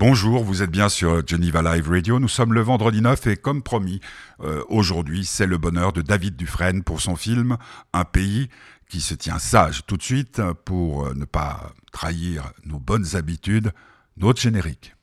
Bonjour, vous êtes bien sur Geneva Live Radio. Nous sommes le vendredi 9 et comme promis, euh, aujourd'hui, c'est le bonheur de David Dufresne pour son film Un pays qui se tient sage. Tout de suite, pour euh, ne pas trahir nos bonnes habitudes, notre générique.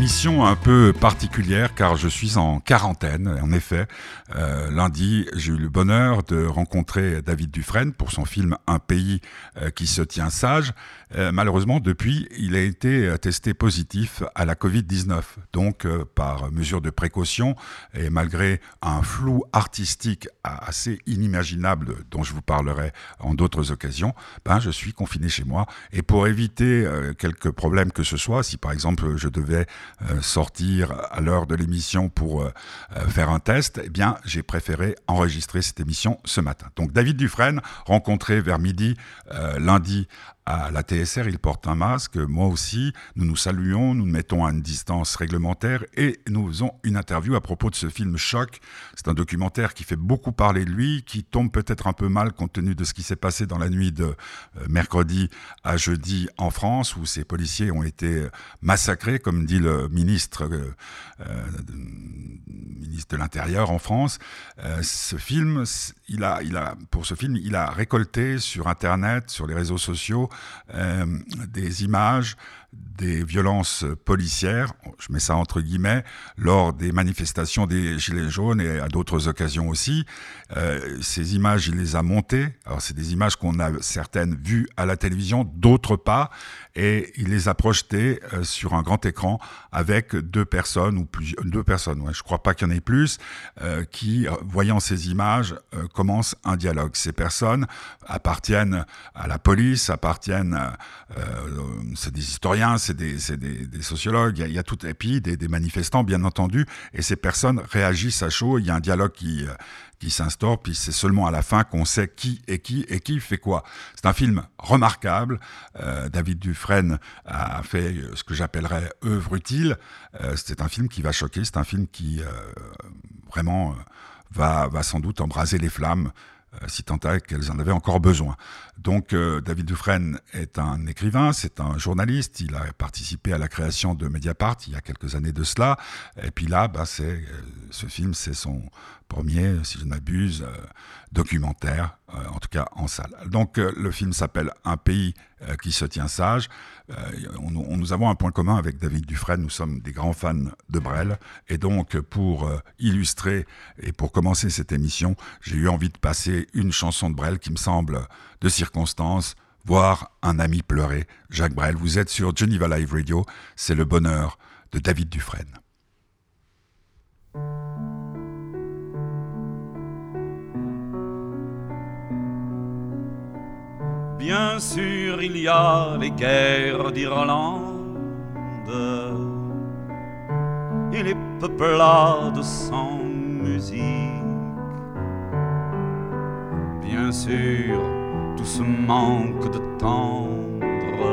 Émission un peu particulière car je suis en quarantaine. En effet, euh, lundi, j'ai eu le bonheur de rencontrer David Dufresne pour son film Un pays euh, qui se tient sage. Euh, malheureusement, depuis, il a été testé positif à la Covid-19. Donc, par mesure de précaution et malgré un flou artistique assez inimaginable dont je vous parlerai en d'autres occasions, ben, je suis confiné chez moi. Et pour éviter quelques problèmes que ce soit, si par exemple je devais euh, sortir à l'heure de l'émission pour euh, euh, faire un test, eh bien, j'ai préféré enregistrer cette émission ce matin. Donc, David Dufresne, rencontré vers midi lundi à la TSR, il porte un masque, moi aussi, nous nous saluons, nous nous mettons à une distance réglementaire et nous faisons une interview à propos de ce film Choc. C'est un documentaire qui fait beaucoup parler de lui, qui tombe peut-être un peu mal compte tenu de ce qui s'est passé dans la nuit de euh, mercredi à jeudi en France, où ces policiers ont été massacrés, comme dit le ministre, euh, euh, ministre de l'Intérieur en France. ce film, il a, il a, pour ce film, il a récolté sur Internet, sur les réseaux sociaux, euh, des images des violences policières, je mets ça entre guillemets, lors des manifestations des Gilets jaunes et à d'autres occasions aussi. Euh, ces images, il les a montées. Alors c'est des images qu'on a certaines vues à la télévision, d'autres pas, et il les a projetées euh, sur un grand écran avec deux personnes ou plus deux personnes. Ouais, je crois pas qu'il y en ait plus euh, qui, voyant ces images, commencent un dialogue. Ces personnes appartiennent à la police, appartiennent, c'est des historiens c'est des, sociologues, il y, a, tout, et puis des, manifestants, bien entendu, et ces personnes réagissent à chaud, il y a un dialogue qui, euh, qui s'instaure, puis c'est seulement à la fin qu'on sait qui est qui et qui fait quoi. C'est un film remarquable. Euh, David Dufresne a fait ce que j'appellerais œuvre utile. Euh, c'est un film qui va choquer, c'est un film qui vraiment va, sans doute embraser les flammes euh, si tant est qu'elles en avaient encore besoin. Donc euh, David Dufresne est un écrivain, c'est un journaliste, il a participé à la création de Mediapart il y a quelques années de cela, et puis là, bah, c'est, euh, ce film, c'est son premier, si je ne m'abuse, documentaire, en tout cas en salle. Donc le film s'appelle Un pays qui se tient sage. On, nous avons un point commun avec David Dufresne, nous sommes des grands fans de Brel, et donc pour illustrer et pour commencer cette émission, j'ai eu envie de passer une chanson de Brel qui me semble de circonstance, voir un ami pleurer. Jacques Brel, vous êtes sur Geneva Live Radio, c'est le bonheur de David Dufresne. Bien sûr, il y a les guerres d'Irlande. Et les peuplades sans musique. Bien sûr tout ce manque de tendre.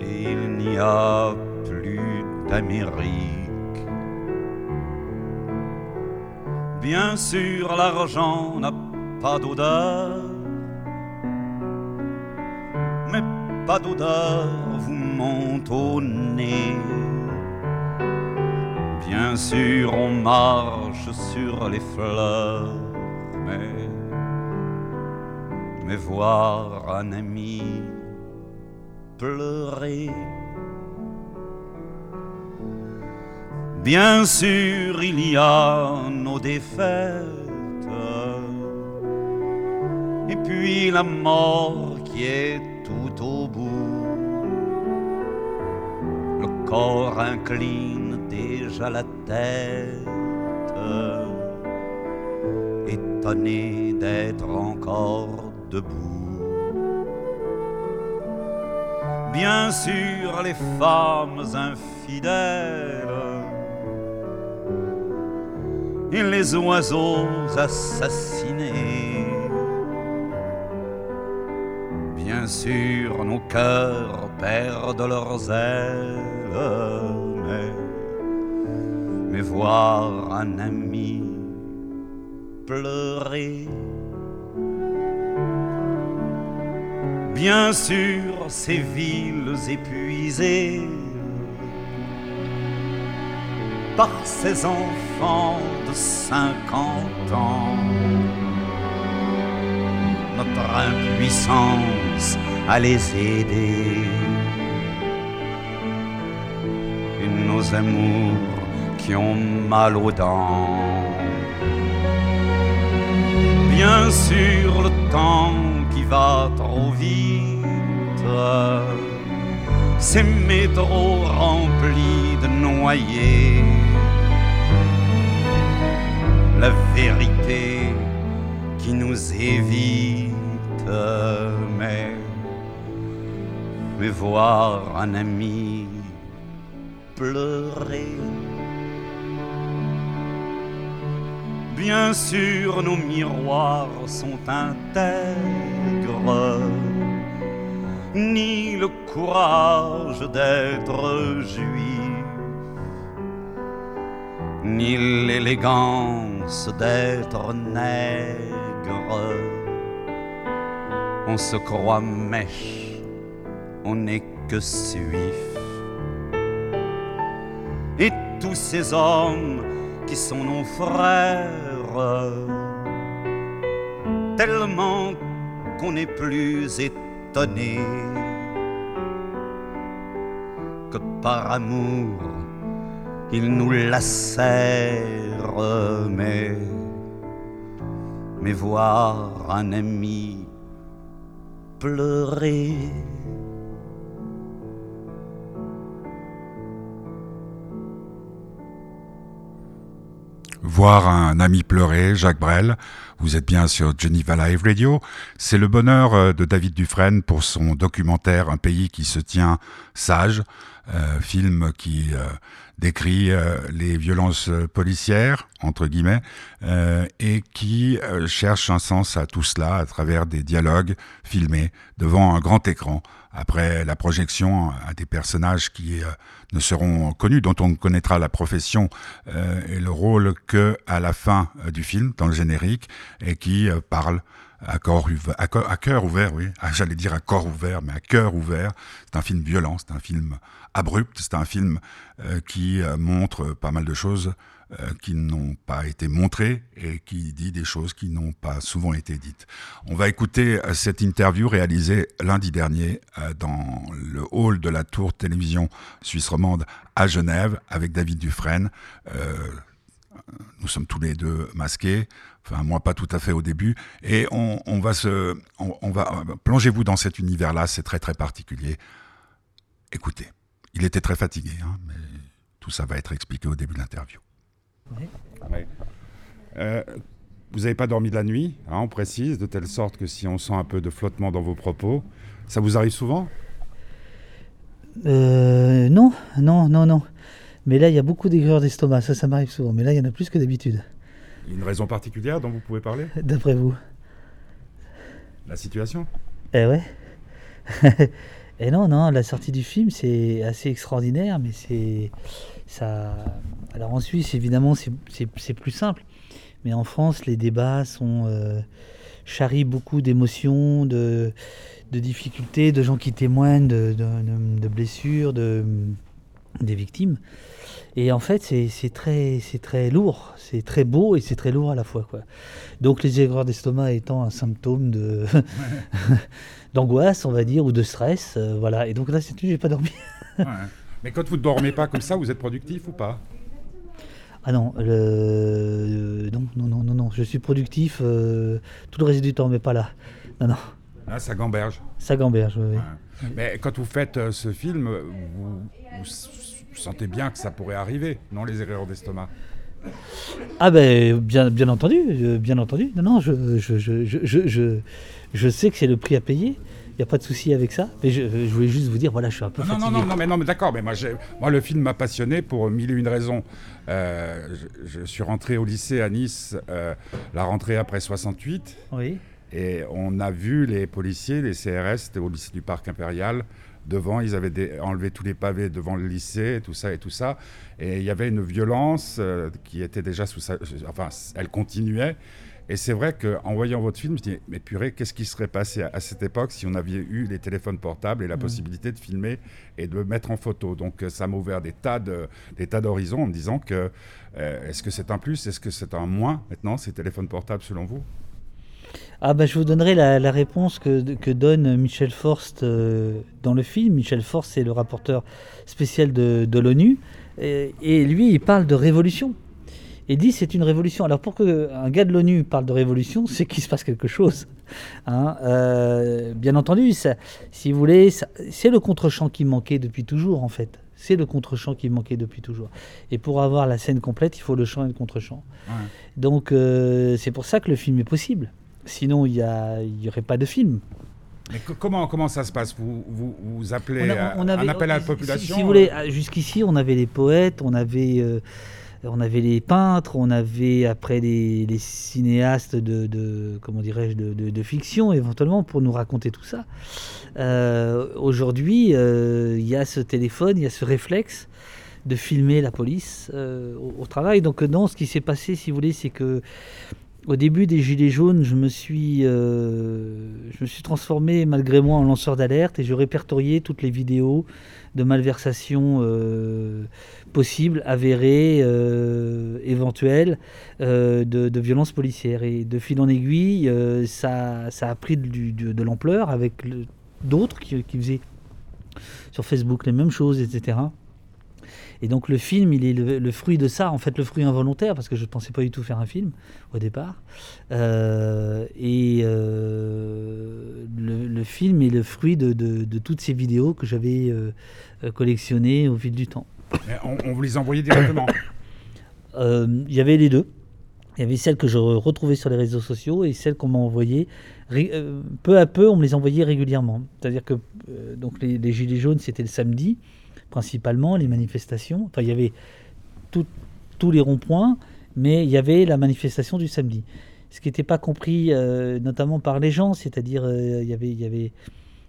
Et il n'y a plus d'Amérique. Bien sûr l'argent n'a pas d'odeur, pas d'odeur vous monte au nez. Bien sûr on marche sur les fleurs mais, voir un ami pleurer. Bien sûr, il y a nos défaites, et puis la mort qui est au bout. Le corps incline déjà la tête d'être encore debout. Bien sûr, les femmes infidèles et les oiseaux assassinés. Bien sûr, nos cœurs perdent leurs ailes, mais, mais voir un ami pleurer. Bien sûr, ces villes épuisées par ces enfants de cinquante ans. Notre impuissance à les aider. Et nos amours qui ont mal aux dents. Bien sûr, le temps qui va trop vite, ces métros remplis de noyés, la vérité qui nous évite, mais, voir un ami pleurer Bien sûr, nos miroirs sont intègres, ni le courage d'être juif, ni l'élégance d'être nègre. On se croit mèche, on n'est que suif. Et tous ces hommes qui sont nos frères, tellement qu'on n'est plus étonné que par amour ils nous lacèrent, mais, mais voir un ami pleurer. Voir un ami pleurer, Jacques Brel. Vous êtes bien sur Geneva Live Radio. C'est le bonheur euh, de David Dufresne pour son documentaire Un pays qui se tient sage, euh, film qui euh, décrit euh, les violences policières, entre guillemets, euh, et qui cherche un sens à tout cela à travers des dialogues filmés devant un grand écran après la projection à des personnages qui euh, ne seront connus, dont on connaîtra la profession euh, et le rôle que à la fin euh, du film, dans le générique, et qui parlent à, cœur ouvert, oui, ah, j'allais dire à corps ouvert, mais à cœur ouvert. C'est un film violent, c'est un film abrupt, c'est un film qui montre pas mal de choses euh, qui n'ont pas été montrées et qui dit des choses qui n'ont pas souvent été dites. On va écouter euh, cette interview réalisée lundi dernier euh, dans le hall de la tour télévision suisse romande à Genève avec David Dufresne. nous sommes tous les deux masqués, enfin moi pas tout à fait au début, et on, on va se, on, on va plongez-vous dans cet univers-là, c'est très très particulier. Écoutez, il était très fatigué, hein, mais tout ça va être expliqué au début de l'interview. Euh, vous n'avez pas dormi de la nuit, hein, on précise, de telle sorte que si on sent un peu de flottement dans vos propos, ça vous arrive souvent? Euh, Non, non, non, non. Mais là, il y a beaucoup d'aigreurs d'estomac, ça, ça m'arrive souvent. Mais là, il y en a plus que d'habitude. Une raison particulière dont vous pouvez parler? D'après vous? La situation? Eh ouais. Et non, non, la sortie du film, c'est assez extraordinaire, mais c'est ça. Alors en Suisse, évidemment, c'est plus simple, mais en France, les débats sont euh, charrient beaucoup d'émotions, de, de, difficultés, de gens qui témoignent de, de, de blessures, de des victimes. Et en fait, c'est très, très lourd, c'est très beau et c'est très lourd à la fois. Quoi. Donc les aigreurs d'estomac étant un symptôme de d'angoisse, on va dire, ou de stress, euh, voilà. Et donc là, c'est j'ai pas dormi. ouais. Mais quand vous ne dormez pas comme ça, vous êtes productif ou pas? Ah non, le... non, non, non, non, non, je suis productif euh, tout le reste du temps, mais pas là. Non, non. Ah, ça gamberge. Ça gamberge, oui. Ouais. Mais quand vous faites euh, ce film, vous, vous sentez bien que ça pourrait arriver, non, les erreurs d'estomac Ah ben, bien, bien entendu, euh, bien entendu. Non, non, je, je, je, je, je sais que c'est le prix à payer. Il n'y a pas de souci avec ça. Mais je, je, voulais juste vous dire, voilà, je suis un peu non, fatigué. Non, non, non, mais, non, mais d'accord. Mais moi, moi, le film m'a passionné pour mille et une raisons. Euh, je, suis rentré au lycée à Nice, euh, la rentrée après 68. Oui. Et on a vu les policiers, les CRS, c'était au lycée du Parc Impérial, devant, ils avaient enlevé tous les pavés devant le lycée, tout ça et tout ça. Et il y avait une violence euh, qui était déjà sous sa... Enfin, elle continuait. Et c'est vrai qu'en voyant votre film, je me dis, mais purée, qu'est-ce qui serait passé à, cette époque si on avait eu les téléphones portables et la mmh. possibilité de filmer et de mettre en photo? Donc euh, ça m'a ouvert des tas, de, des tas d'horizons en me disant que euh, est-ce que c'est un plus, est-ce que c'est un moins maintenant, ces téléphones portables selon vous? Ah bah, je vous donnerai la, réponse que, que, donne Michel Forst euh, dans le film. Michel Forst, c'est le rapporteur spécial de, de l'ONU. Et, et, lui, il parle de révolution et dit c'est une révolution. Alors pour qu'un gars de l'ONU parle de révolution, c'est qu'il se passe quelque chose. Hein. Euh, bien entendu, ça, si vous voulez, c'est le contre-champ qui manquait depuis toujours en fait. C'est le contre-champ qui manquait depuis toujours. Et pour avoir la scène complète, il faut le champ et le contre-champ. Donc euh, c'est pour ça que le film est possible. Sinon, il n'y aurait pas de film. Mais comment, comment ça se passe? Vous, vous, appelez on, avait, un appel à la population? Si, vous voulez, jusqu'ici, on avait les poètes, on avait euh, on avait les peintres, on avait après les, cinéastes de, comment dirais-je de, fiction éventuellement pour nous raconter tout ça. Euh, aujourd'hui, euh, il y a ce téléphone, il y a ce réflexe de filmer la police euh, au, travail. Donc non, ce qui s'est passé, si vous voulez, c'est que au début des Gilets jaunes, je me suis, je me suis transformé malgré moi en lanceur d'alerte et je répertoriais toutes les vidéos de malversation euh, possible, avérée, euh, éventuelle, euh, de, violences policières. Et de fil en aiguille, ça, ça, a pris de, l'ampleur avec d'autres qui, faisaient sur Facebook les mêmes choses, etc. Et donc le film, il est le, fruit de ça, en fait le fruit involontaire, parce que je ne pensais pas du tout faire un film au départ. Euh, et euh, le, film est le fruit de, toutes ces vidéos que j'avais euh, collectionnées au fil du temps. On, vous les envoyait directement Il y avait les deux. Il y avait celles que je retrouvais sur les réseaux sociaux et celles qu'on m'a envoyées. peu à peu, on me les envoyait régulièrement. C'est-à-dire que donc les, les, Gilets jaunes, c'était le samedi principalement, les manifestations. Enfin, il y avait tous les ronds-points, mais il y avait la manifestation du samedi. Ce qui n'était pas compris, euh, notamment par les gens, c'est-à-dire euh, il, y avait, il, y avait,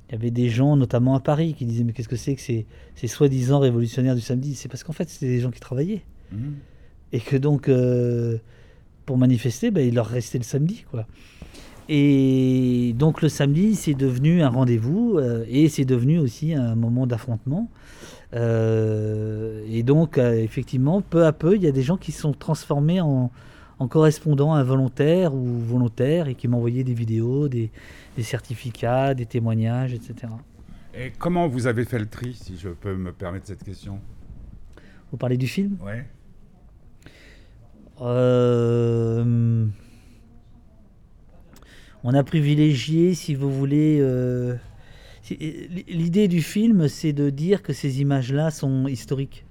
il y avait des gens, notamment à Paris, qui disaient mais qu'est-ce que c'est que ces, ces soi-disant révolutionnaires du samedi? C'est parce qu'en fait, c'était des gens qui travaillaient. Mmh. Et que donc, euh, pour manifester, ben, il leur restait le samedi. quoi. Et donc le samedi, c'est devenu un rendez-vous et c'est devenu aussi un moment d'affrontement. Euh, et donc, euh, effectivement, peu à peu, il y a des gens qui sont transformés en, correspondants involontaires ou volontaires et qui m'envoyaient des vidéos, des, certificats, des témoignages, etc. Et comment vous avez fait le tri, si je peux me permettre cette question? Vous parlez du film? Oui. Euh, on a privilégié, si vous voulez, L'idée du film, c'est de dire que ces images-là sont historiques,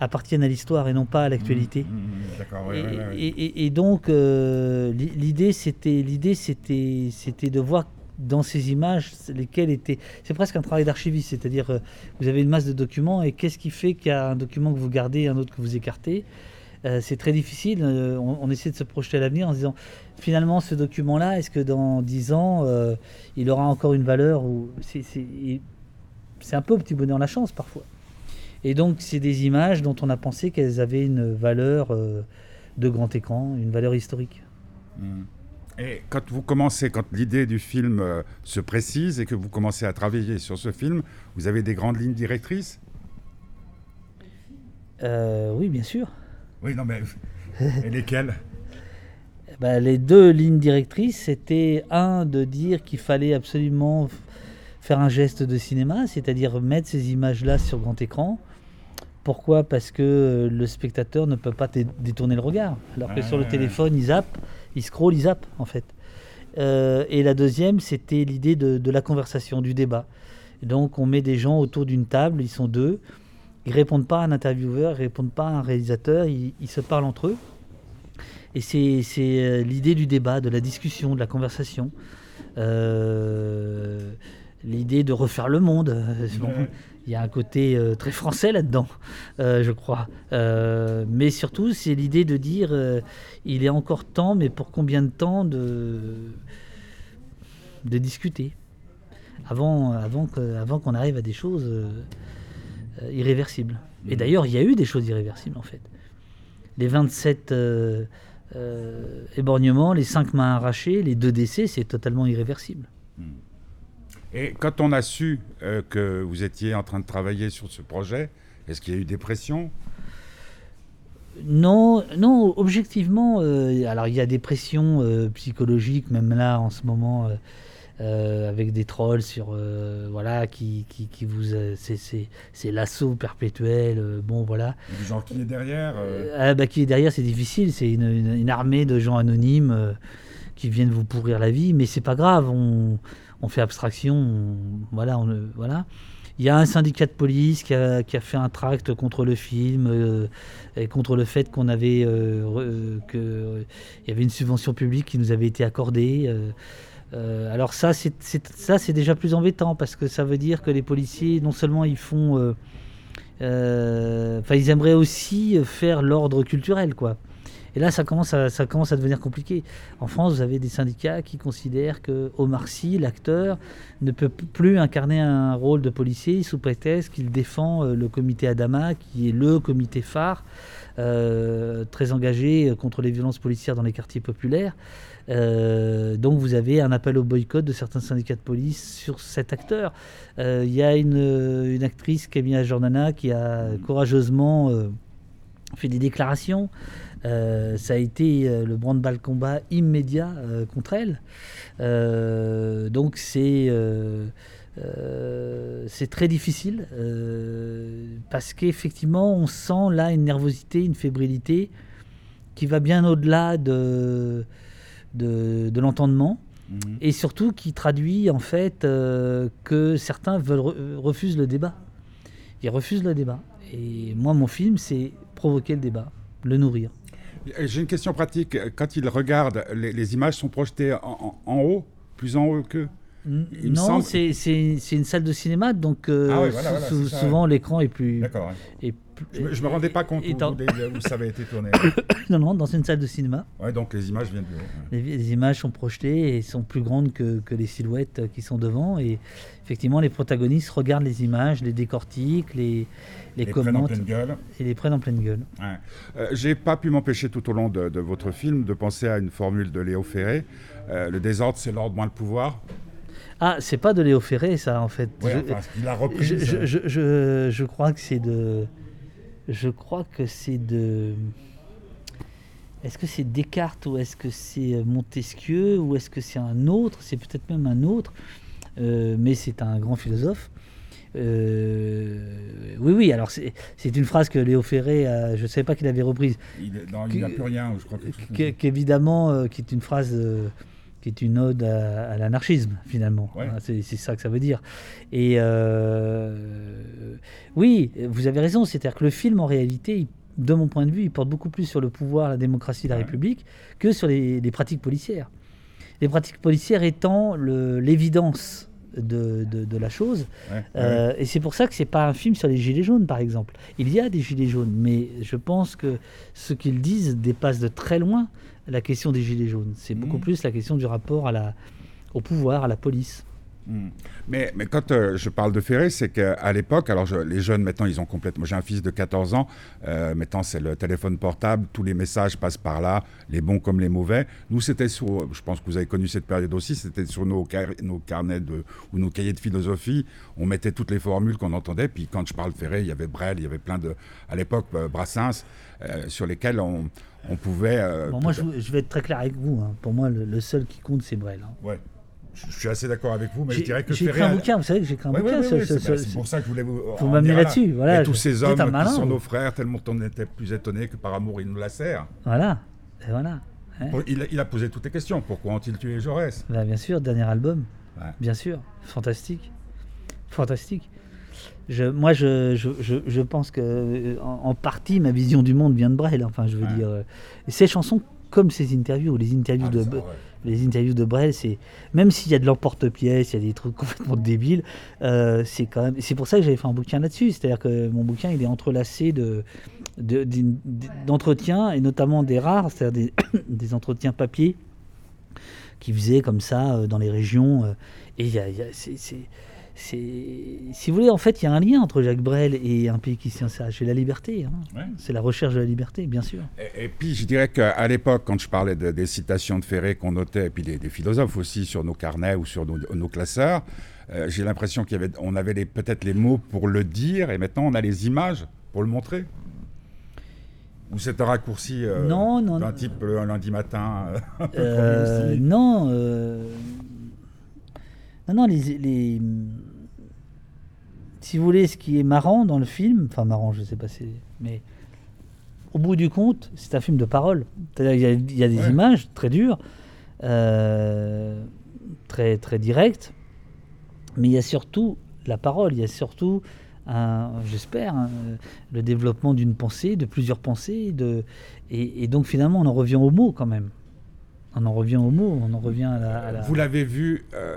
appartiennent à l'histoire et non pas à l'actualité. Mmh, mmh, mmh, et, donc, euh, l'idée, c'était, l'idée, c'était, c'était de voir dans ces images lesquelles étaient. C'est presque un travail d'archiviste, c'est-à-dire euh, vous avez une masse de documents et qu'est-ce qui fait qu'il y a un document que vous gardez et un autre que vous écartez? Euh, c'est très difficile. on, essaie de se projeter à l'avenir en se disant finalement, ce document-là, est-ce que dans 10 ans, euh, il aura encore une valeur ou C'est un peu au petit bonheur la chance parfois. Et donc, c'est des images dont on a pensé qu'elles avaient une valeur euh, de grand écran, une valeur historique. Hmm. Et quand vous commencez, quand l'idée du film euh, se précise et que vous commencez à travailler sur ce film, vous avez des grandes lignes directrices? Oui, bien sûr. Oui, non, mais. et lesquelles ben, les deux lignes directrices, c'était un de dire qu'il fallait absolument faire un geste de cinéma, c'est-à-dire mettre ces images-là sur grand écran. Pourquoi? Parce que le spectateur ne peut pas détourner le regard. Alors que sur le téléphone, il zappe, il scroll, il zappe en fait. Euh, et la deuxième, c'était l'idée de, la conversation, du débat. donc on met des gens autour d'une table, ils sont deux, ils répondent pas à un intervieweur, ils répondent pas à un réalisateur, ils se parlent entre eux. Et c'est euh, l'idée du débat, de la discussion, de la conversation. Euh, l'idée de refaire le monde. il y a un côté euh, très français là-dedans, je crois. mais surtout, c'est l'idée de dire il est encore temps, mais pour combien de temps de, de discuter? Avant, avant que- avant qu'on arrive à des choses euh, irréversibles. Et d'ailleurs, il y a eu des choses irréversibles en fait. Les 27 euh, euh, éborgnements, les 5 mains arrachées, les 2 décès, c'est totalement irréversible. Et quand on a su euh, que vous étiez en train de travailler sur ce projet, est-ce qu'il y a eu des pressions Non, non, objectivement, euh, alors il y a des pressions psychologiques, même là en ce moment, euh, avec des trolls sur, euh, voilà, qui, qui, qui vous, euh, c'est- l'assaut perpétuel, bon voilà. Il y a Du genre qui est derrière ah, bah, qui est derrière, c'est difficile, c'est une, une- une armée de gens anonymes qui viennent vous pourrir la vie, mais c'est pas grave, on, on fait abstraction, on- voilà, on, voilà. Il y a un syndicat de police qui a, qui a fait un tract contre le film euh, et contre le fait qu'on avait euh, re- euh, que euh, il y avait une subvention publique qui nous avait été accordée. Euh, alors ça, c'est ça, c'est déjà plus embêtant parce que ça veut dire que les policiers, non seulement ils font, euh, euh, enfin, ils aimeraient aussi faire l'ordre culturel, quoi. Et là, ça commence, à, ça commence à devenir compliqué. En France, vous avez des syndicats qui considèrent que Omar Sy, l'acteur, ne peut plus incarner un rôle de policier sous prétexte qu'il défend le comité Adama, qui est le comité phare, très engagé contre les violences policières dans les quartiers populaires. Euh, donc vous avez un appel au boycott de certains syndicats de police sur cet acteur. Euh, Il y a une, une actrice, Camilla Jordana, qui a courageusement euh, fait des déclarations. Euh, ça a été euh, le branle-bas combat immédiat euh, contre elle. Euh, donc c'est euh, euh, c'est très difficile euh, parce qu'effectivement on sent là une nervosité, une fébrilité qui va bien au-delà de, de, de l'entendement mhm. et surtout qui traduit en fait euh, que certains veulent re- refusent le débat. Ils refusent le débat. Et moi, mon film, c'est provoquer le débat, le nourrir. J'ai une question pratique. Quand ils regardent, les, les images sont projetées en, en- en haut, plus en haut qu'eux N- Il me non, semble- c'est c'est- c'est une salle de cinéma, donc euh, Ah voilà, voilà, sou- souvent l'écran est plus. D'accord. ouais. est plus- Je, me- je me rendais pas compte où, en- ça avait été tourné. Non, non, dans une salle de cinéma, Ouais, donc les images viennent ouais. les, les images sont projetées et sont plus grandes que, que les silhouettes euh, qui sont devant. Et effectivement, les protagonistes regardent les images, les décortiquent, les, les, Les prennent en commentent pleine gueule. et les prennent en pleine gueule. Ouais. Euh, J'ai pas pu m'empêcher tout au long de, de votre film de penser à une formule de Léo Ferré. Euh, le désordre, c'est l'ordre moins le pouvoir. Ah, c'est pas de Léo Ferré, ça, en fait. Ouais, Je- enfin, il a repris. je, je- je crois que c'est de. Je crois que c'est de. Est-ce que c'est Descartes ou est-ce que c'est euh, Montesquieu ou est-ce que c'est un autre? C'est peut-être même un autre, euh, mais c'est un grand philosophe. Euh, oui, oui, alors c'est une phrase que Léo Ferré, a- je ne savais pas qu'il avait reprise, Il n'a plus rien, je crois. qu'évidemment, euh, qui est une phrase qui est une ode à, à l'anarchisme, finalement. Ouais. Hein, C'est ça que ça veut dire. Et euh, oui, vous avez raison, c'est-à-dire que le film, en réalité, il- de mon point de vue, il porte beaucoup plus sur le pouvoir, la démocratie, la Ouais. République, que sur les, les pratiques policières. Les pratiques policières étant l'évidence de, de- de la chose. Ouais, ouais. Euh, et c'est pour ça que c'est pas un film sur les gilets jaunes, par exemple. Il y a des gilets jaunes, mais je pense que ce qu'ils disent dépasse de très loin la question des gilets jaunes. C'est beaucoup Mhm. plus la question du rapport à la, au pouvoir, à la police. Hmm. Mais, mais quand euh, je parle de Ferré, c'est qu'à l'époque, alors je- les jeunes maintenant, ils ont complètement. J'ai un fils de 14 ans, euh, maintenant c'est le téléphone portable, tous les messages passent par là, les bons comme les mauvais. Nous, c'était sur, je pense que vous avez connu cette période aussi, c'était sur nos, car- nos carnets de, ou nos cahiers de philosophie, on mettait toutes les formules qu'on entendait. Puis quand je parle de Ferré, il y avait Brel, il y avait plein de, à l'époque, euh, Brassens, euh, sur lesquels on, on pouvait. euh, Bon, moi, je, je vais être très clair avec vous. hein. Pour moi, le, le seul qui compte, c'est Brel. hein. Ouais. Je je suis assez d'accord avec vous, mais je dirais que j'ai écrit un bouquin, vous savez que j'ai écrit un Ouais, bouquin ouais, c'est pour ça que je voulais vous. Vous en m'amenez là-dessus, voilà, Et tous ces hommes qui malin, sont nos frères, tellement on était plus étonnés que par amour ils nous la serrent. Voilà. Et voilà. Il, a- il a posé toutes les questions. Pourquoi ont-ils tué Jaurès? Bah, bien sûr, dernier album. Bien sûr. Fantastique. Fantastique. Je, moi, je, je, je, je pense que euh, en, en partie, ma vision du monde vient de Brel. Enfin, je veux Ouais. dire, euh, ces chansons, comme ces interviews, les interviews Ah, de, ça, ouais. les interviews de Brel, c'est même s'il y a de l'emporte-pièce, il y a des trucs complètement débiles, euh, c'est quand même. C'est pour ça que j'avais fait un bouquin là-dessus. C'est-à-dire que mon bouquin, il est entrelacé de d'entretiens et notamment des rares, c'est-à-dire des, des entretiens papier qui faisait comme ça euh, dans les régions. euh, et il y a- c'est- si vous voulez, en fait, il y a un lien entre Jacques Brel et un pays qui s'y sage. C'est la liberté. hein. Ouais. C'est la recherche de la liberté, bien sûr. Et, et puis, je dirais qu'à l'époque, quand je parlais de- des citations de Ferré qu'on notait, et puis des, des philosophes aussi sur nos carnets ou sur nos, nos classeurs, euh, j'ai l'impression y avait, on avait les- peut-être les mots pour le dire, et maintenant on a les images pour le montrer. Ou c'est un raccourci euh, Non, non, d'un type un lundi matin euh, Euh, non, non, non, les, les- si vous voulez, ce qui est marrant dans le film, enfin marrant, je sais pas si, mais au bout du compte, c'est un film de parole. C'est-à-dire, Il y a, il y a des Ouais. images très dures, euh, très très directes, mais il y a surtout la parole. Il y a surtout, j'espère, un- le développement d'une pensée, de plusieurs pensées, de, et, et donc finalement, on en revient aux mots quand même. On en revient aux mots, on en revient à la. à la- Vous l'avez vu euh,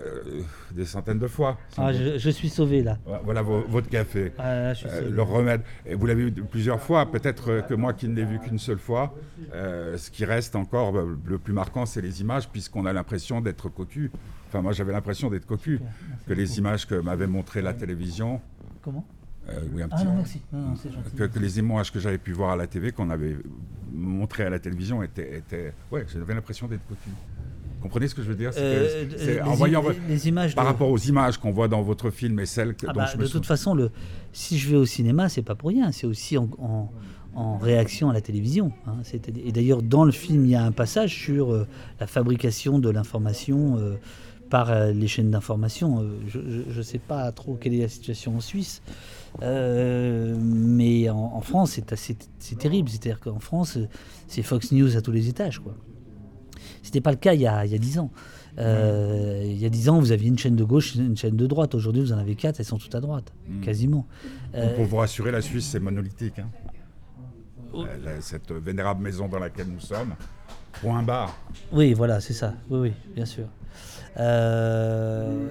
des centaines de fois. Ah, je, je suis sauvé là. Voilà vo- votre café. Ah, là, je suis Euh, le remède. Et vous l'avez vu plusieurs fois, peut-être que moi qui ne l'ai vu qu'une seule fois, euh, ce qui reste encore le plus marquant, c'est les images, puisqu'on a l'impression d'être cocu. Enfin, moi j'avais l'impression d'être cocu, que les images que m'avait montré la télévision, Comment? Oui, un Ah petit- non, merci. Non, gentil. que, que les images que j'avais pu voir à la TV, qu'on avait montrées à la télévision, étaient, étaient... ouais, j'avais l'impression d'être cocu. Vous comprenez ce que je veux dire? Que- Euh, les, en voyant les- votre- les images par de- rapport aux images qu'on voit dans votre film et celles que, Ah dont bah, je me de toute façon, le, si je vais au cinéma, c'est pas pour rien. C'est aussi en, en- en réaction à la télévision. hein. Et d'ailleurs, dans le film, il y a un passage sur euh, la fabrication de l'information euh, par euh, les chaînes d'information. Euh, je ne sais pas trop quelle est la situation en Suisse. Euh, mais en, en France, c'est terrible. C'est-à-dire qu'en France, c'est Fox News à tous les étages. quoi. C'était pas le cas il y a, 10 ans. Euh, Il y a 10 ans, vous aviez une chaîne de gauche, une chaîne de droite. Aujourd'hui, vous en avez quatre, elles sont toutes à droite, Mm. quasiment. Euh, pour vous rassurer, la Suisse, c'est monolithique. hein. Oh. Cette vénérable maison dans laquelle nous sommes. Point barre. oui, voilà, c'est ça. Oui, oui, bien sûr. Euh,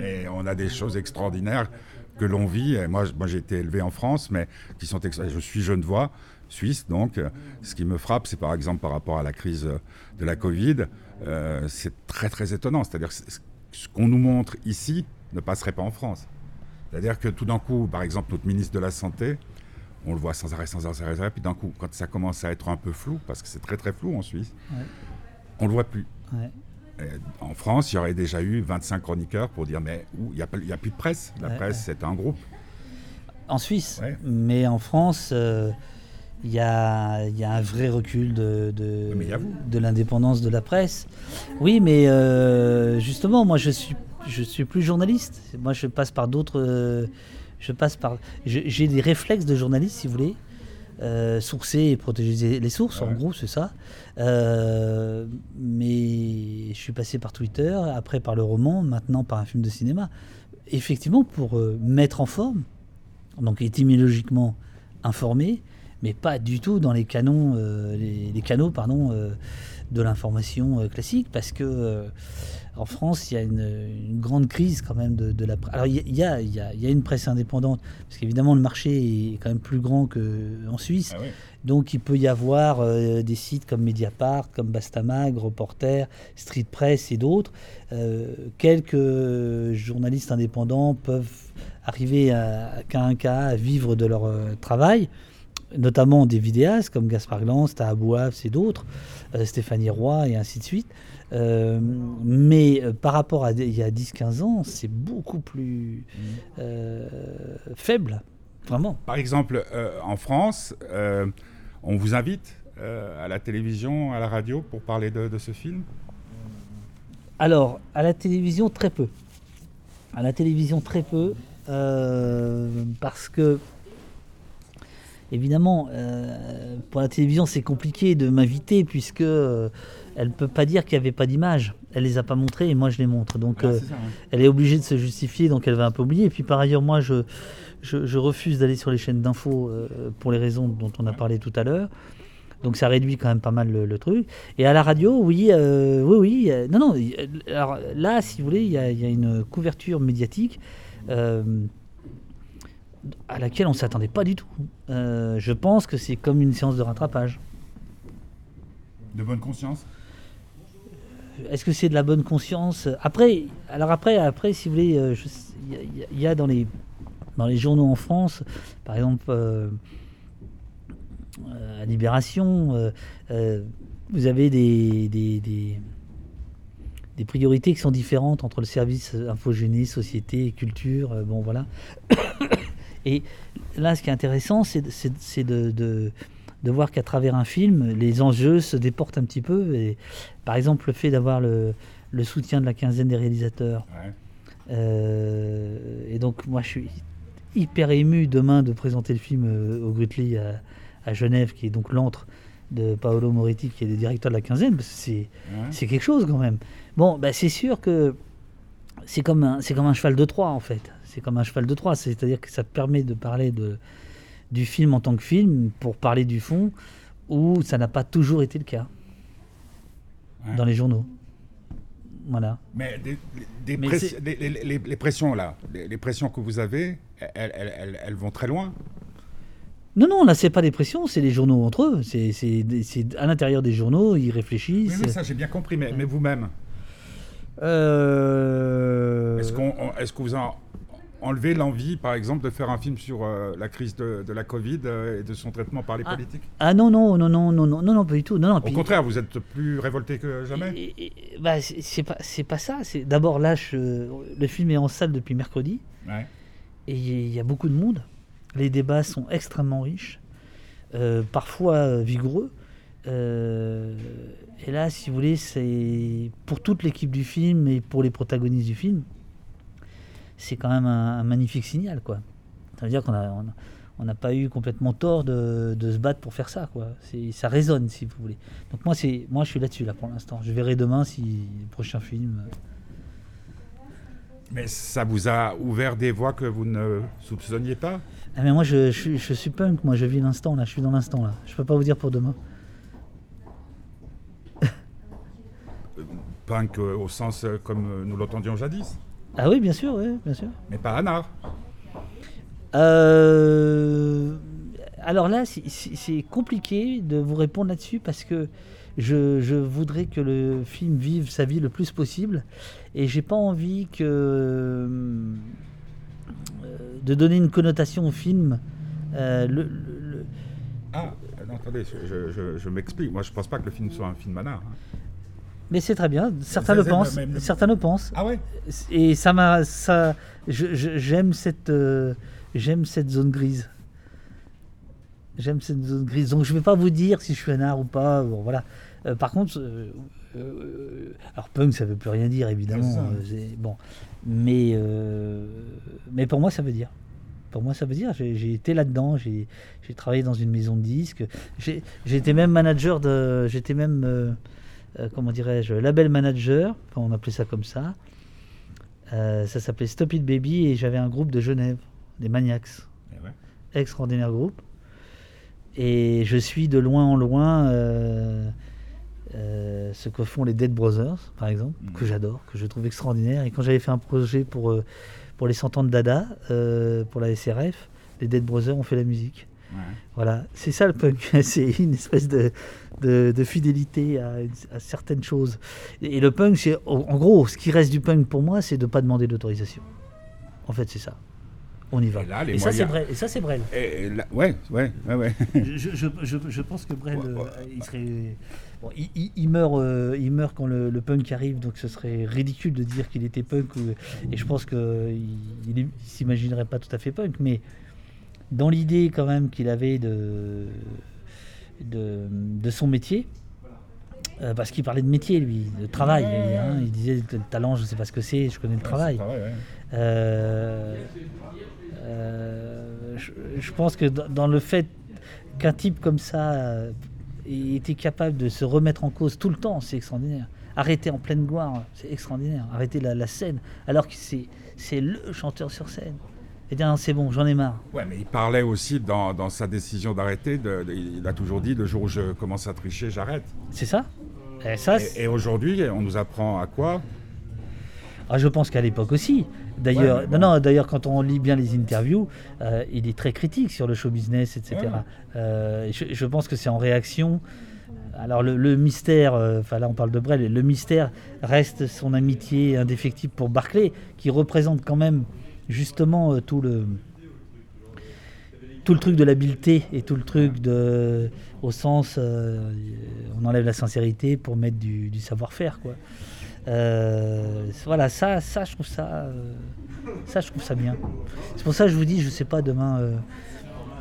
Et on a des choses extraordinaires que l'on vit. Et moi, j'ai été élevé en France, mais qui sont Je suis genevois, suisse, donc euh, ce qui me frappe, c'est par exemple par rapport à la crise euh, de la Covid, euh, c'est très très étonnant. C'est-à-dire ce qu'on nous montre ici ne passerait pas en France. C'est-à-dire que tout d'un coup, par exemple, notre ministre de la Santé, on le voit sans arrêt, sans arrêt, sans arrêt, puis d'un coup, quand ça commence à être un peu flou, parce que c'est très très flou en Suisse, Ouais. on le voit plus. ouais. En France, il y aurait déjà eu 25 chroniqueurs pour dire mais il n'y a, plus de presse. La Ouais, presse, c'est un groupe. En Suisse, mais en France, euh, il y, a, il y a un vrai recul de, de, Oui, mais il y a vous. de l'indépendance de la presse. Oui, mais euh, justement, moi, je suis, je suis plus journaliste. Moi, je passe par d'autres. euh, je passe par. J'ai des réflexes de journaliste, si vous voulez. Euh, sourcer et protéger les sources, en gros, c'est ça. Euh, mais je suis passé par Twitter, après par le roman, maintenant par un film de cinéma. Effectivement, pour euh, mettre en forme, donc étymologiquement informé, mais pas du tout dans les canons, les, les canaux pardon, de l'information classique, parce que en France, il y a une, une grande crise quand même de, de la presse. Alors il y a, il y, a, il y a- il y a une presse indépendante, parce qu'évidemment le marché est quand même plus grand qu'en Suisse. Ah oui. Donc il peut y avoir euh, des sites comme Mediapart, comme Bastamag, Reporter, Street Press et d'autres. Euh, quelques journalistes indépendants peuvent arriver à, qu'à un cas à vivre de leur euh, travail, notamment des vidéastes comme Gaspard Glance, Taha Bouafs et d'autres, Stéphanie Roy et ainsi de suite. Euh, mais euh, par rapport à il y a 10-15 ans, c'est beaucoup plus euh, faible, vraiment. Par exemple, euh, en France, euh, on vous invite euh, à la télévision, à la radio pour parler de, de ce film? Alors, à la télévision, très peu. À la télévision, très peu. euh, parce que, évidemment, euh, pour la télévision, c'est compliqué de m'inviter puisque euh, elle ne peut pas dire qu'il n'y avait pas d'image. Elle les a pas montrées et moi, je les montre. Donc, euh, elle est obligée de se justifier, donc elle va un peu oublier. Et puis, par ailleurs, moi, je, je, je refuse d'aller sur les chaînes d'infos euh, pour les raisons dont on a parlé tout à l'heure. Donc ça réduit quand même pas mal le, le truc. Et à la radio, oui, euh, oui, oui. euh, non, non. Alors là, si vous voulez, il y, a- il y a une couverture médiatique euh, à laquelle on ne s'attendait pas du tout. Euh, je pense que c'est comme une séance de rattrapage. De bonne conscience? Est-ce que c'est de la bonne conscience? Après, alors après, après, si vous voulez, euh, il y, a- dans les dans les journaux en France, par exemple euh, euh, à Libération, vous avez des, des, des- priorités qui sont différentes entre le service infogénie, société culture. bon, voilà. Et là, ce qui est intéressant, c'est de- de, voir qu'à travers un film, les enjeux se déportent un petit peu. Et, par exemple, le fait d'avoir le, le soutien de la quinzaine des réalisateurs. Ouais. Euh, et donc, moi, je suis hyper ému demain de présenter le film euh, au Grutli à, à Genève, qui est donc l'antre de Paolo Moretti, qui est le directeur de la quinzaine, parce que c'est Ouais. c'est quelque chose quand même. Bon, bah, c'est sûr que c'est comme, un- c'est comme un cheval de Troie, en fait. C'est comme un cheval de Troie, c'est-à-dire que ça permet de parler de, du film en tant que film pour parler du fond, où ça n'a pas toujours été le cas Ouais. dans les journaux. Voilà. Mais, des- des Mais press- c'est- les, les- les- les pressions là, les, les pressions que vous avez, elles, elles- elles- elles vont très loin. Non, non, là, c'est pas des pressions, c'est les journaux entre eux. C'est à l'intérieur des journaux, ils réfléchissent. oui, ça j'ai bien compris, mais, mais vous-même, Euh, est-ce qu'on, on- est-ce que vous en enlevez l'envie, par exemple, de faire un film sur euh, la crise de, de la Covid euh, et de son traitement par les Ah. politiques? Ah non, non, non, non, non, non, non, non, pas du tout. Non, non, Au puis- contraire, vous êtes plus révolté que jamais? Et- et- et- bah, c'est pas, pas ça. D'abord là, je- le film est en salle depuis mercredi Ouais. et il y a beaucoup de monde. Les débats sont extrêmement riches, euh, parfois euh, vigoureux. Euh, et là, si vous voulez, c'est pour toute l'équipe du film et pour les protagonistes du film, c'est quand même un, un magnifique signal, quoi. Ça veut dire qu'on a, on n'a pas eu complètement tort de, de se battre pour faire ça, quoi. Ça résonne, si vous voulez. Donc moi, c'est, moi, je suis là-dessus là pour l'instant. Je verrai demain si le prochain film. euh, Mais ça vous a ouvert des voies que vous ne soupçonniez pas? Ah mais moi, je, je, suis- je suis punk. Moi, je vis l'instant là. Je suis dans l'instant là. Je peux pas vous dire pour demain. Punk euh, au sens euh, comme euh, nous l'entendions jadis, Ah oui, bien sûr, oui, bien sûr. mais pas un art. Euh, alors là, c'est- compliqué de vous répondre là-dessus parce que je, je voudrais que le film vive sa vie le plus possible et j'ai pas envie que euh, de donner une connotation au film. Euh, le- le- le- Ah, non, attendez, je, je- je m'explique. Moi, je pense pas que le film soit un film nanar. hein. Mais c'est très bien. Certains le pensent. Certains le pensent. Ah ouais Et ça m'a, ça, j'aime cette, euh, j'aime cette zone grise. J'aime cette zone grise. Donc je vais pas vous dire si je suis un art ou pas. Bon, voilà. Euh, par contre, euh, alors punk, ça veut plus rien dire évidemment. Bon, mais mais pour moi, ça veut dire. Pour moi, ça veut dire. J'ai, été là-dedans. J'ai, travaillé dans une maison de disques. Été même manager de. J'étais même euh, comment dirais-je, label manager. Enfin, on appelait ça comme ça. Euh, ça s'appelait Stop It Baby et j'avais un groupe de Genève, des Maniacs, Eh ouais. extraordinaire groupe. Et je suis de loin en loin euh, euh, ce que font les Dead Brothers, par exemple, Mhm. que j'adore, que je trouve extraordinaire. Et quand j'avais fait un projet pour, euh, pour les 100 ans de Dada, euh, pour la SRF, les Dead Brothers ont fait la musique. Ouais. Voilà, c'est ça le punk. c'est une espèce de, de, de fidélité à, certaines choses. Et, le punk, c'est en gros, ce qui reste du punk pour moi, c'est de ne pas demander d'autorisation. En fait, c'est ça. On y va. Et là, les ça, c'est Brel. Et ça, c'est Brel. Et, et là- ouais, ouais, ouais, ouais. je, je, je, je pense que Brel, Ouais, euh, ouais. il serait. bon, il, il- il meurt, euh, il meurt quand le, le punk arrive, donc ce serait ridicule de dire qu'il était punk. ou- et je pense qu'il il, il s'imaginerait pas tout à fait punk, mais dans l'idée quand même qu'il avait de, de, de son métier, euh, parce qu'il parlait de métier, lui, de travail. Hein, il disait le talent, je sais pas ce que c'est, je connais le Ouais, travail. ouais. Euh, euh, je, je pense que dans, le fait qu'un type comme ça ait été capable de se remettre en cause tout le temps, c'est extraordinaire. Arrêter en pleine gloire, c'est extraordinaire. Arrêter la, la scène, alors que c'est, c'est le chanteur sur scène. Et dire, non, c'est bon, j'en ai marre. Ouais, mais il parlait aussi dans, dans sa décision d'arrêter, de- de- il a toujours dit le jour où je commence à tricher, j'arrête. C'est ça? Et ça, Et, et aujourd'hui, on nous apprend à quoi? Ah, je pense qu'à l'époque aussi. D'ailleurs, Ouais, mais bon. non, non, d'ailleurs, quand on lit bien les interviews, euh, il est très critique sur le show business, etc. Ouais. Euh, je, je pense que c'est en réaction alors le, mystère, euh, enfin là on parle de Brel, le mystère reste son amitié indéfectible pour Barclay, qui représente quand même justement euh, tout le tout le truc de l'habileté et tout le truc de au sens euh, on enlève la sincérité pour mettre du, savoir-faire quoi. voilà ça ça je trouve ça ça je trouve ça bien. C'est pour ça que je vous dis je sais pas demain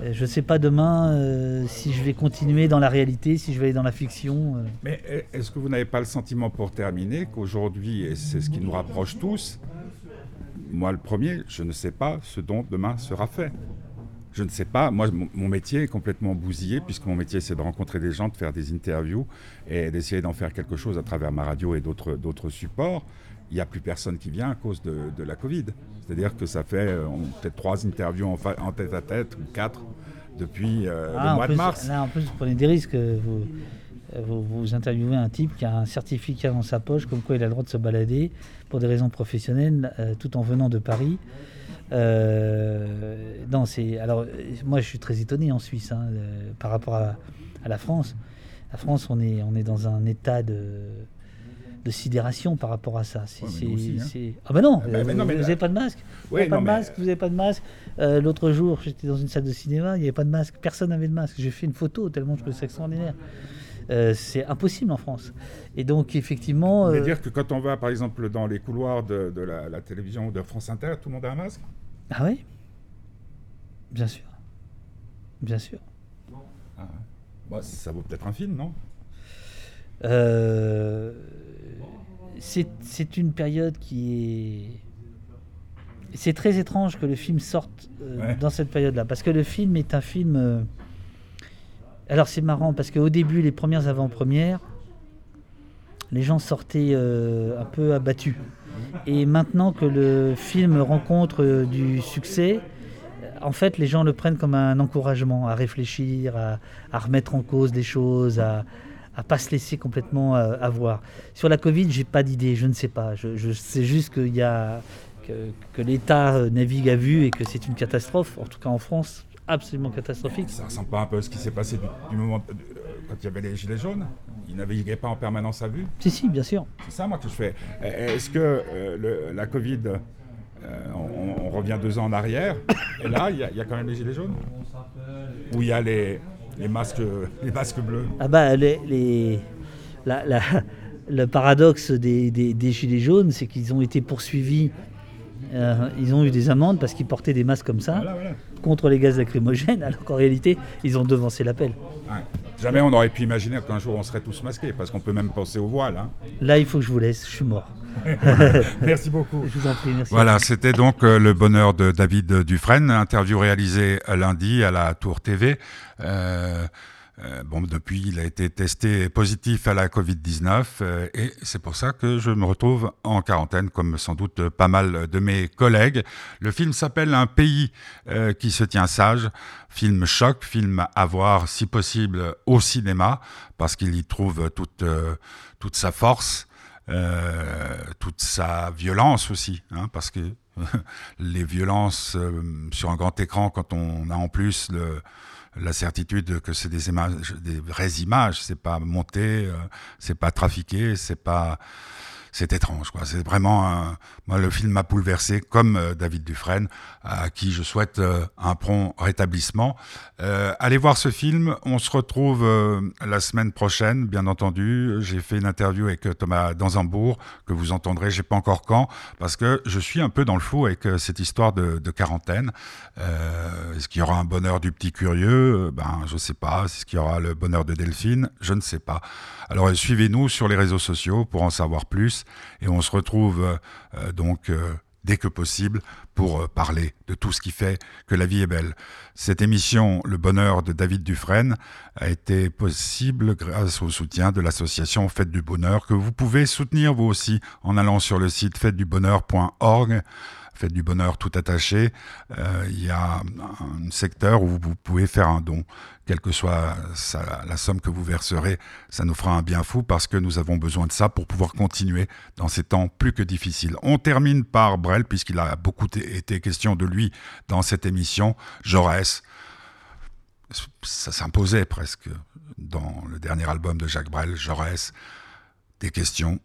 euh, je ne sais pas demain euh, si je vais continuer dans la réalité, si je vais aller dans la fiction. Euh. Mais est-ce que vous n'avez pas le sentiment pour terminer qu'aujourd'hui, et c'est ce qui nous rapproche tous, moi le premier, je ne sais pas ce dont demain sera fait. Je ne sais pas, moi mon métier est complètement bousillé puisque mon métier c'est de rencontrer des gens, de faire des interviews et d'essayer d'en faire quelque chose à travers ma radio et d'autres supports il n'y a plus personne qui vient à cause de, la Covid. C'est-à-dire que ça fait euh, peut-être trois interviews en, tête à tête ou quatre depuis euh, le ah, mois de mars. Là, en plus, vous prenez des risques. Vous, vous, interviewez un type qui a un certificat dans sa poche, comme quoi il a le droit de se balader pour des raisons professionnelles, euh, tout en venant de Paris. non, c'est alors moi je suis très étonné en Suisse hein, par rapport à, à, la France. La France, on est on est dans un état de de sidération par rapport à ça. C'est, hein. Ah ben non, ah, vous n'avez pas de masque. vous n'avez pas, de masque, vous avez pas de masque. L'autre jour, j'étais dans une salle de cinéma, il n'y avait pas de masque. Personne n'avait de masque. J'ai fait une photo tellement je trouvais ça extraordinaire. Euh, c'est impossible en France. Et donc, effectivement. Vous euh... dire que quand on va, par exemple, dans les couloirs de, la, télévision de France Inter, tout le monde a un masque? Ah oui? Bien sûr. Bien sûr. Ah, bah, ça vaut peut-être un film, non? Euh, c'est une période qui est. C'est très étrange que le film sorte euh, dans cette période-là, parce que le film est un film. Euh, alors c'est marrant, parce qu'au début, les premières avant-premières, les gens sortaient un peu abattus. Et maintenant que le film rencontre du succès, en fait, les gens le prennent comme un encouragement à réfléchir, à, remettre en cause des choses, à, à pas se laisser complètement euh, avoir. Sur la Covid, j'ai pas d'idée, je ne sais pas. Je, sais juste qu'il y a que, l'État euh, navigue à vue et que c'est une catastrophe, en tout cas en France, absolument catastrophique. Ça ressemble pas un peu à ce qui s'est passé du, moment euh, quand il y avait les gilets jaunes Ils naviguaient pas en permanence à vue Si, si, bien sûr. C'est ça, moi, que je fais. Est-ce que la Covid, on, revient deux ans en arrière, et là, il y, y, a quand même les gilets jaunes? Où il y a les, les masques, les masques bleus. Ah bah les, les la, la, le paradoxe des, des, des gilets jaunes, c'est qu'ils ont été poursuivis. Euh, ils ont eu des amendes parce qu'ils portaient des masques comme ça contre les gaz lacrymogènes, alors qu'en réalité, ils ont devancé l'appel. Jamais on aurait pu imaginer qu'un jour on serait tous masqués, parce qu'on peut même penser au voile. Hein. Là, il faut que je vous laisse, je suis mort. merci beaucoup. Je vous en prie, merci. Voilà, c'était donc euh, le bonheur de David Dufresne, interview réalisée lundi à la Tour TV. Euh, euh, bon, depuis, il a été testé positif à la Covid-19 euh, et c'est pour ça que je me retrouve en quarantaine, comme sans doute pas mal de mes collègues. Le film s'appelle Un pays euh, qui se tient sage, film choc, film à voir si possible au cinéma, parce qu'il y trouve toute, toute sa force. toute sa violence aussi, hein, parce que les violences sur un grand écran, quand on a en plus le, la certitude que c'est des images, des vraies images, c'est pas monté, euh, c'est pas trafiqué, c'est pas c'est étrange. Quoi. C'est vraiment un... moi le film m'a bouleversé, comme euh, David Dufresne, à qui je souhaite euh, un prompt rétablissement. Euh, allez voir ce film. On se retrouve la semaine prochaine, bien entendu. J'ai fait une interview avec Thomas Danzambourg que vous entendrez, je sais pas encore quand, parce que je suis un peu dans le flou avec cette histoire de, de quarantaine. Est-ce qu'il y aura un bonheur du petit curieux? Ben, je sais pas. Est-ce qu'il y aura le bonheur de Delphine? Je ne sais pas. Alors suivez-nous sur les réseaux sociaux pour en savoir plus et on se retrouve euh, euh, donc euh, dès que possible pour parler de tout ce qui fait que la vie est belle. Cette émission, Le Bonheur de David Dufresne, a été possible grâce au soutien de l'association Fête du Bonheur que vous pouvez soutenir vous aussi en allant sur le site fêtedubonheur.org faites du bonheur tout attaché, euh, il y a un secteur où vous pouvez faire un don, quelle que soit la somme que vous verserez, ça nous fera un bien fou parce que nous avons besoin de ça pour pouvoir continuer dans ces temps plus que difficiles. On termine par Brel, puisqu'il a beaucoup été question de lui dans cette émission. Jaurès, ça s'imposait presque. dans le dernier album de Jacques Brel, Jaurès, des questions,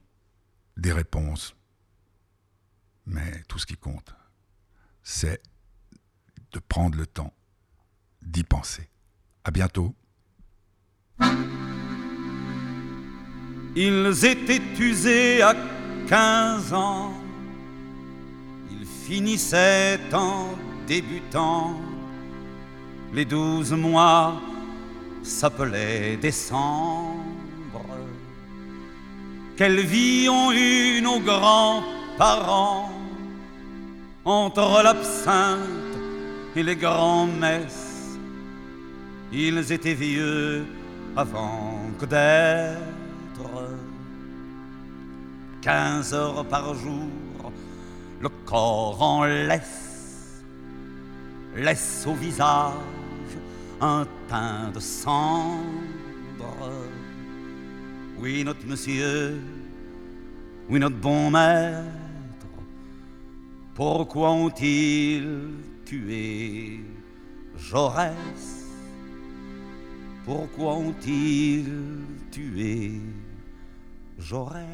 des réponses. Mais tout ce qui compte, c'est de prendre le temps d'y penser. À bientôt. Ils étaient usés à 15 ans, ils finissaient en débutant. Les douze mois s'appelaient décembre. Quelle vie ont eu nos grands-parents entre l'absinthe et les grands-messes. Ils étaient vieux avant que d'être quinze heures par jour, le corps en laisse, laisse au visage un teint de cendre. Oui, notre monsieur, oui, notre bon maître, pourquoi ont-ils tué Jaurès? Pourquoi ont-ils tué Jaurès?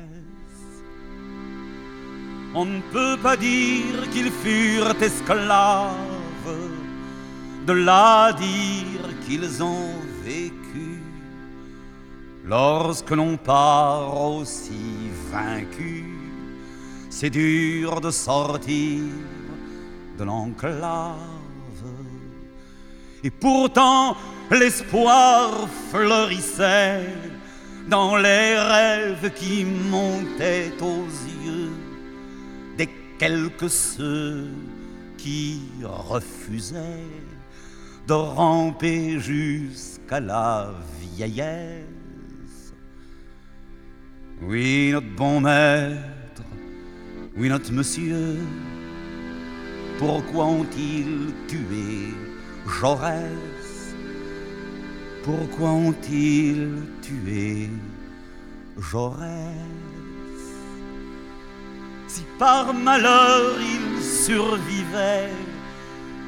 On ne peut pas dire qu'ils furent esclaves, de là dire qu'ils ont vécu. Lorsque l'on part aussi vaincu, c'est dur de sortir de l'enclave. Et pourtant, l'espoir fleurissait dans les rêves qui montaient aux yeux des quelques ceux qui refusaient de ramper jusqu'à la vieillesse. Oui, notre bon maître, oui, notre monsieur, pourquoi ont-ils tué Jaurès? Pourquoi ont-ils tué Jaurès? Si par malheur il survivait,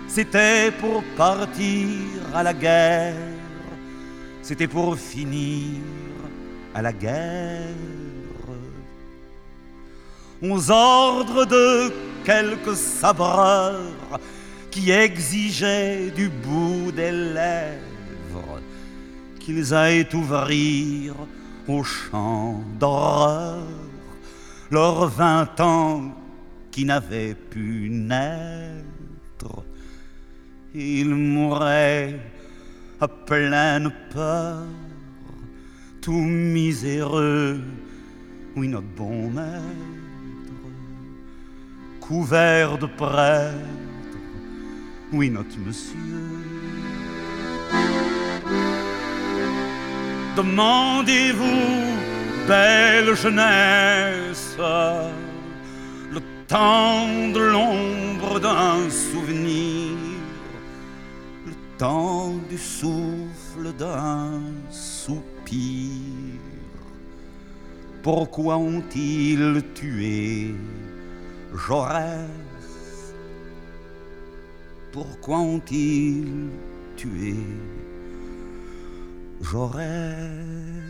c'était pour partir à la guerre, c'était pour finir à la guerre. Aux ordres de quelques sabreurs qui exigeaient du bout des lèvres qu'ils aillent ouvrir au champ d'horreur leurs vingt ans qui n'avaient pu naître. Ils mouraient à pleine peur, tout miséreux, oui, notre bon maître, couvert de prêtres, oui, notre monsieur. Demandez-vous, belle jeunesse, le temps de l'ombre d'un souvenir, le temps du souffle d'un soupir. Pourquoi ont-ils tué Jaurès Pourquoi ont-ils tué Jaurès?